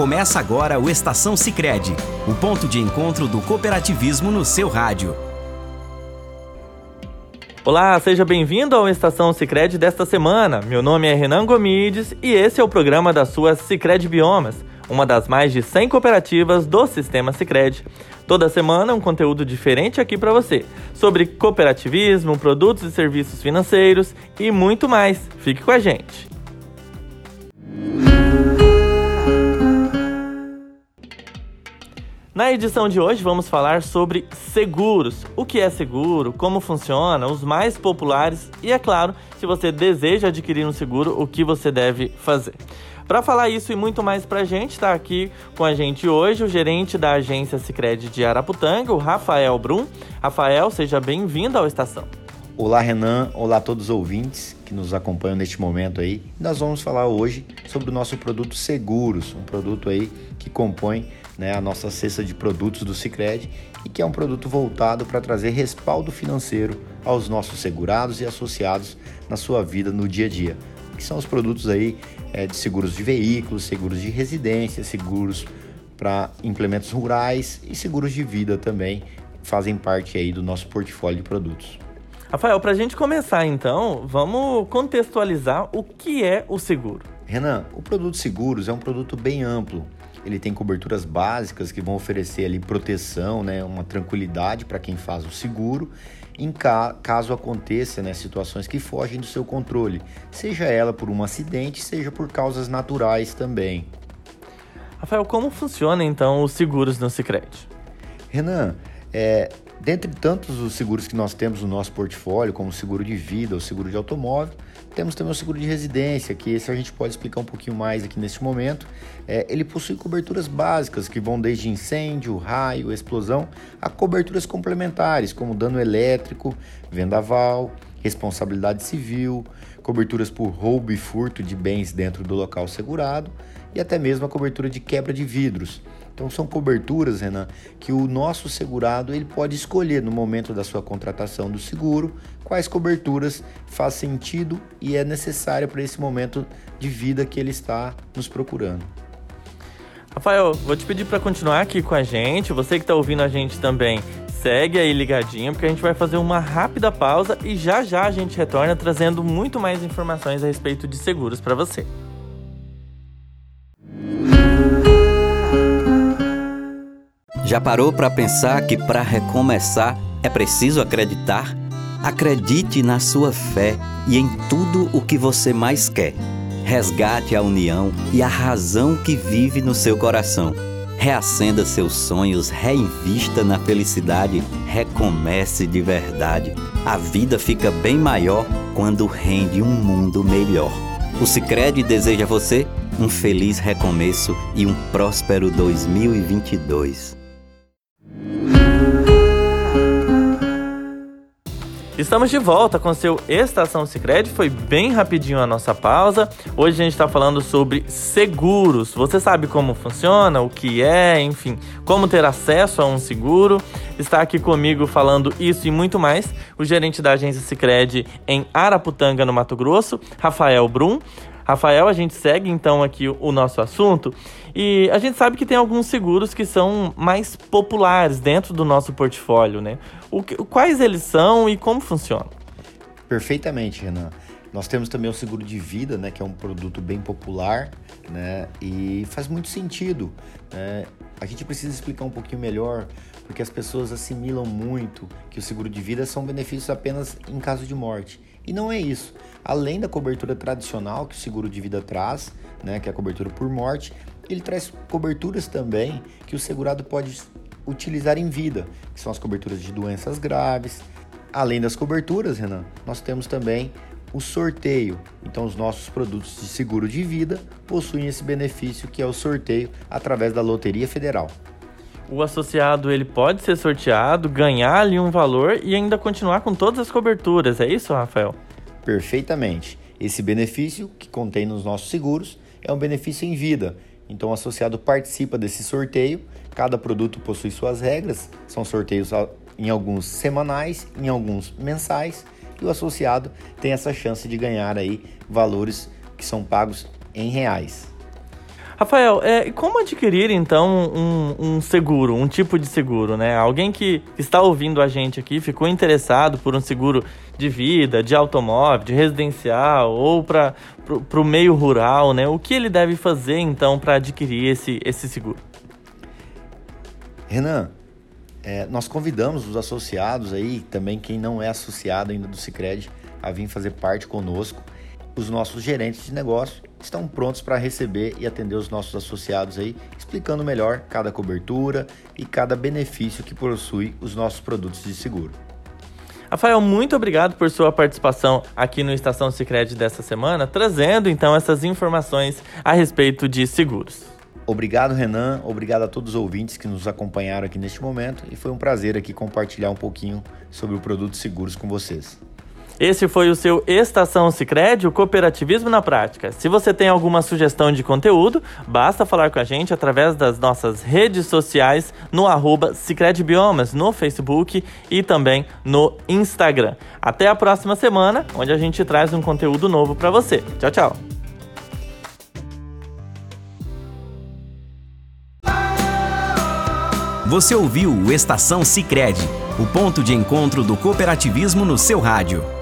Começa agora o Estação Sicredi, o ponto de encontro do cooperativismo no seu rádio. Olá, seja bem-vindo ao Estação Sicredi desta semana. Meu nome é Renan Gomides e esse é o programa da sua Sicredi Biomas, uma das mais de 100 cooperativas do sistema Sicredi. Toda semana um conteúdo diferente aqui para você, sobre cooperativismo, produtos e serviços financeiros e muito mais. Fique com a gente. Na edição de hoje vamos falar sobre seguros. O que é seguro, como funciona, os mais populares e, é claro, se você deseja adquirir um seguro, o que você deve fazer. Para falar isso e muito mais para a gente, está aqui com a gente hoje o gerente da agência Sicredi de Araputanga, o Rafael Brum. Rafael, seja bem-vindo ao Estação. Olá, Renan. Olá a todos os ouvintes que nos acompanham neste momento aí. Nós vamos falar hoje sobre o nosso produto Seguros, um produto aí que compõe né, a nossa cesta de produtos do Sicredi e que é um produto voltado para trazer respaldo financeiro aos nossos segurados e associados na sua vida no dia a dia que são os produtos aí é, de seguros de veículos, seguros de residência, seguros para implementos rurais e seguros de vida também fazem parte aí do nosso portfólio de produtos. Rafael, para a gente começar então, vamos contextualizar o que é o seguro. Renan, o produto seguros é um produto bem amplo. Ele tem coberturas básicas que vão oferecer ali proteção, né, uma tranquilidade para quem faz o seguro em ca caso aconteça né, situações que fogem do seu controle, seja ela por um acidente, seja por causas naturais também. Rafael, como funciona então os seguros no Sicredi? Renan, é, dentre tantos os seguros que nós temos no nosso portfólio, como o seguro de vida, o seguro de automóvel, temos também o seguro de residência, que esse a gente pode explicar um pouquinho mais aqui neste momento. É, ele possui coberturas básicas que vão desde incêndio, raio, explosão, a coberturas complementares, como dano elétrico, vendaval, responsabilidade civil, coberturas por roubo e furto de bens dentro do local segurado e até mesmo a cobertura de quebra de vidros. Então são coberturas, Renan, que o nosso segurado ele pode escolher no momento da sua contratação do seguro quais coberturas faz sentido e é necessária para esse momento de vida que ele está nos procurando. Rafael, vou te pedir para continuar aqui com a gente. Você que está ouvindo a gente também, segue aí ligadinho, porque a gente vai fazer uma rápida pausa e já já a gente retorna trazendo muito mais informações a respeito de seguros para você. Já parou para pensar que para recomeçar é preciso acreditar? Acredite na sua fé e em tudo o que você mais quer. Resgate a união e a razão que vive no seu coração. Reacenda seus sonhos, reinvista na felicidade, recomece de verdade. A vida fica bem maior quando rende um mundo melhor. O Sicredi deseja a você um feliz recomeço e um próspero 2022. Estamos de volta com seu Estação Sicredi. Foi bem rapidinho a nossa pausa. Hoje a gente está falando sobre seguros. Você sabe como funciona, o que é, enfim, como ter acesso a um seguro. Está aqui comigo falando isso e muito mais o gerente da agência Sicredi em Araputanga, no Mato Grosso, Rafael Brum. Rafael, a gente segue então aqui o nosso assunto e a gente sabe que tem alguns seguros que são mais populares dentro do nosso portfólio, né? O, quais eles são e como funcionam? Perfeitamente, Renan. Nós temos também o seguro de vida, né, que é um produto bem popular, né, e faz muito sentido. Né? A gente precisa explicar um pouquinho melhor, porque as pessoas assimilam muito que o seguro de vida são benefícios apenas em caso de morte. E não é isso. Além da cobertura tradicional que o seguro de vida traz, né, que é a cobertura por morte, ele traz coberturas também que o segurado pode utilizar em vida, que são as coberturas de doenças graves. Além das coberturas, Renan, nós temos também o sorteio. Então, os nossos produtos de seguro de vida possuem esse benefício que é o sorteio através da Loteria Federal. O associado ele pode ser sorteado, ganhar ali um valor e ainda continuar com todas as coberturas. É isso, Rafael? Perfeitamente. Esse benefício que contém nos nossos seguros é um benefício em vida. Então, o associado participa desse sorteio. Cada produto possui suas regras, são sorteios em alguns semanais, em alguns mensais, e o associado tem essa chance de ganhar aí valores que são pagos em reais. Rafael, é, como adquirir então um, um, seguro, um tipo de seguro, né? Alguém que está ouvindo a gente aqui ficou interessado por um seguro de vida, de automóvel, de residencial ou para o meio rural, né? O que ele deve fazer então para adquirir esse, esse seguro? Renan, é, nós convidamos os associados aí, também quem não é associado ainda do Cicred, a vir fazer parte conosco. Os nossos gerentes de negócio estão prontos para receber e atender os nossos associados aí, explicando melhor cada cobertura e cada benefício que possui os nossos produtos de seguro. Rafael, muito obrigado por sua participação aqui no Estação Sicredi dessa semana, trazendo então essas informações a respeito de seguros. Obrigado, Renan. Obrigado a todos os ouvintes que nos acompanharam aqui neste momento e foi um prazer aqui compartilhar um pouquinho sobre o produto seguros com vocês. Esse foi o seu Estação Sicredi, o cooperativismo na prática. Se você tem alguma sugestão de conteúdo, basta falar com a gente através das nossas redes sociais no arroba Biomas, no Facebook e também no Instagram. Até a próxima semana, onde a gente traz um conteúdo novo para você. Tchau, tchau. Você ouviu o Estação Sicredi, o ponto de encontro do cooperativismo no seu rádio.